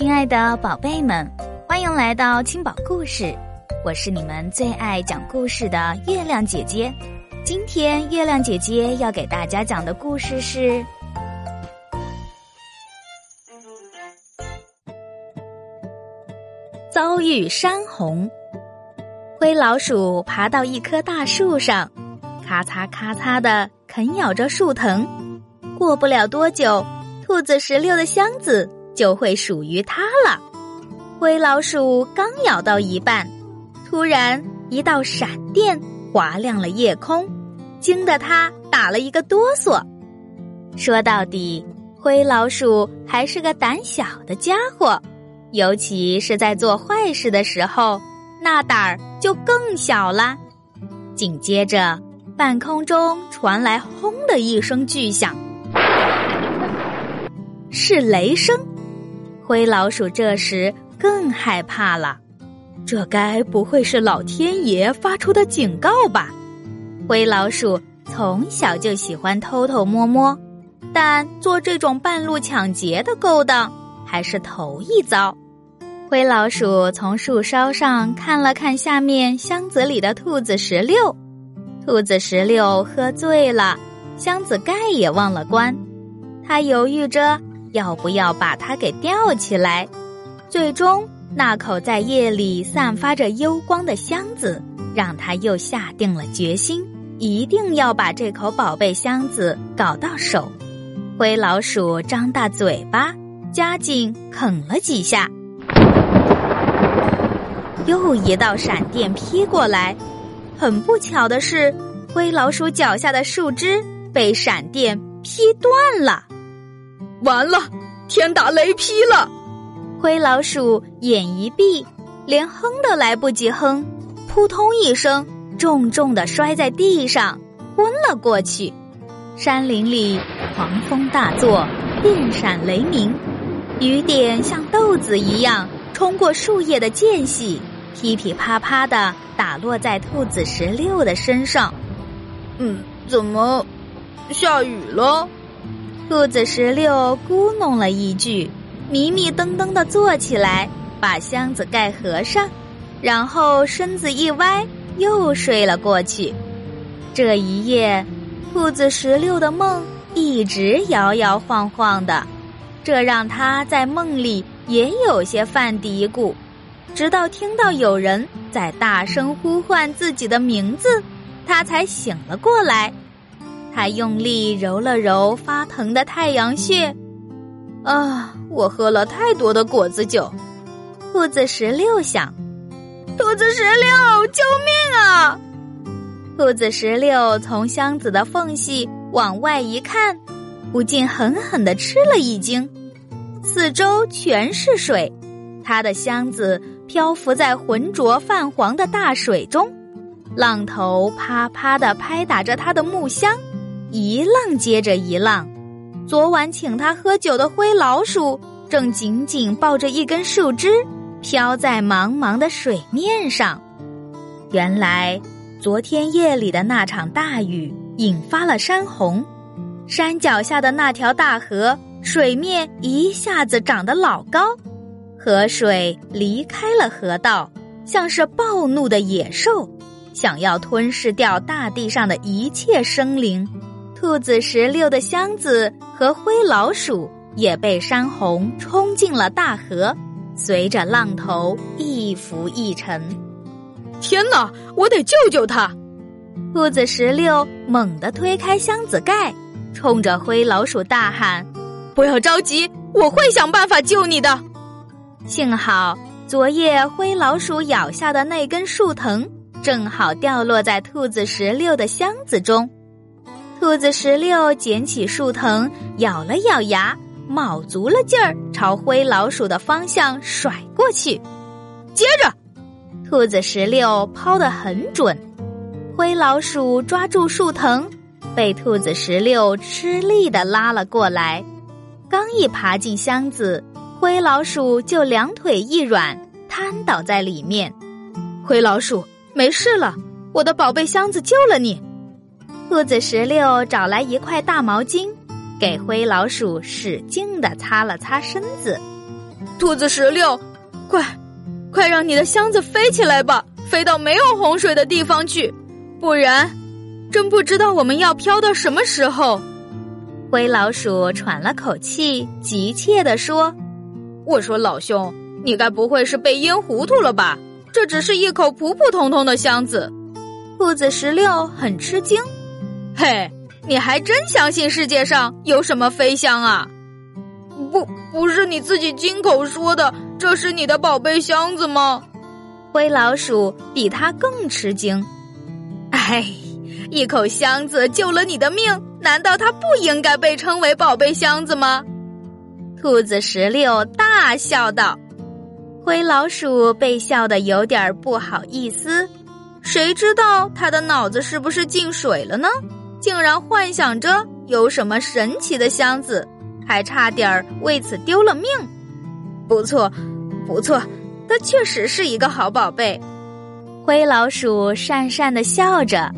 亲爱的宝贝们，欢迎来到青宝故事，我是你们最爱讲故事的月亮姐姐。今天月亮姐姐要给大家讲的故事是：遭遇山洪。灰老鼠爬到一棵大树上，咔嚓咔嚓的啃咬着树藤。过不了多久，兔子石榴的箱子。就会属于它了。灰老鼠刚咬到一半，突然一道闪电划亮了夜空，惊得它打了一个哆嗦。说到底，灰老鼠还是个胆小的家伙，尤其是在做坏事的时候，那胆儿就更小啦。紧接着，半空中传来“轰”的一声巨响，是雷声。灰老鼠这时更害怕了，这该不会是老天爷发出的警告吧？灰老鼠从小就喜欢偷偷摸摸，但做这种半路抢劫的勾当还是头一遭。灰老鼠从树梢上看了看下面箱子里的兔子石榴，兔子石榴喝醉了，箱子盖也忘了关，他犹豫着。要不要把它给吊起来？最终，那口在夜里散发着幽光的箱子，让他又下定了决心，一定要把这口宝贝箱子搞到手。灰老鼠张大嘴巴，加紧啃了几下，又一道闪电劈过来。很不巧的是，灰老鼠脚下的树枝被闪电劈断了。完了，天打雷劈了！灰老鼠眼一闭，连哼都来不及哼，扑通一声，重重的摔在地上，昏了过去。山林里狂风大作，电闪雷鸣，雨点像豆子一样冲过树叶的间隙，噼噼啪啪的打落在兔子石榴的身上。嗯，怎么下雨了？兔子石榴咕哝了一句，迷迷瞪瞪的坐起来，把箱子盖合上，然后身子一歪，又睡了过去。这一夜，兔子石榴的梦一直摇摇晃晃的，这让他在梦里也有些犯嘀咕。直到听到有人在大声呼唤自己的名字，他才醒了过来。他用力揉了揉发疼的太阳穴，啊，我喝了太多的果子酒。兔子十六想：“兔子十六，救命啊！”兔子十六从箱子的缝隙往外一看，不禁狠狠的吃了一惊。四周全是水，他的箱子漂浮在浑浊泛黄的大水中，浪头啪啪的拍打着他的木箱。一浪接着一浪，昨晚请他喝酒的灰老鼠正紧紧抱着一根树枝，飘在茫茫的水面上。原来，昨天夜里的那场大雨引发了山洪，山脚下的那条大河水面一下子涨得老高，河水离开了河道，像是暴怒的野兽，想要吞噬掉大地上的一切生灵。兔子石榴的箱子和灰老鼠也被山洪冲进了大河，随着浪头一浮一沉。天哪，我得救救它！兔子石榴猛地推开箱子盖，冲着灰老鼠大喊：“不要着急，我会想办法救你的。”幸好昨夜灰老鼠咬下的那根树藤，正好掉落在兔子石榴的箱子中。兔子石榴捡起树藤，咬了咬牙，卯足了劲儿朝灰老鼠的方向甩过去。接着，兔子石榴抛得很准，灰老鼠抓住树藤，被兔子石榴吃力的拉了过来。刚一爬进箱子，灰老鼠就两腿一软，瘫倒在里面。灰老鼠，没事了，我的宝贝箱子救了你。兔子石榴找来一块大毛巾，给灰老鼠使劲的擦了擦身子。兔子石榴，快，快让你的箱子飞起来吧，飞到没有洪水的地方去，不然，真不知道我们要飘到什么时候。灰老鼠喘了口气，急切地说：“我说老兄，你该不会是被淹糊涂了吧？这只是一口普普通通的箱子。”兔子石榴很吃惊：“嘿，你还真相信世界上有什么飞箱啊？”不，不是你自己亲口说的，这是你的宝贝箱子吗？灰老鼠比他更吃惊。哎，一口箱子救了你的命，难道它不应该被称为宝贝箱子吗？兔子石榴大笑道。灰老鼠被笑得有点不好意思，谁知道他的脑子是不是进水了呢？竟然幻想着有什么神奇的箱子。还差点儿为此丢了命，不错，不错，它确实是一个好宝贝。灰老鼠讪讪的笑着。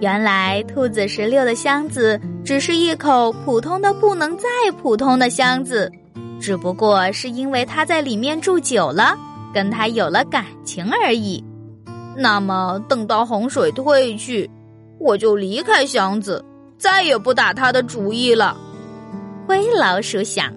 原来兔子石榴的箱子只是一口普通的不能再普通的箱子，只不过是因为它在里面住久了，跟它有了感情而已。那么等到洪水退去，我就离开箱子，再也不打它的主意了。灰老鼠想：“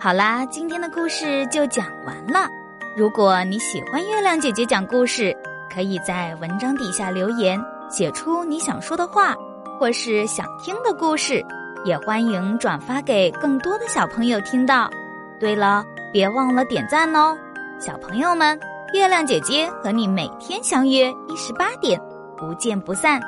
好啦，今天的故事就讲完了。如果你喜欢月亮姐姐讲故事，可以在文章底下留言，写出你想说的话，或是想听的故事。也欢迎转发给更多的小朋友听到。对了，别忘了点赞哦，小朋友们！月亮姐姐和你每天相约一十八点。”不见不散。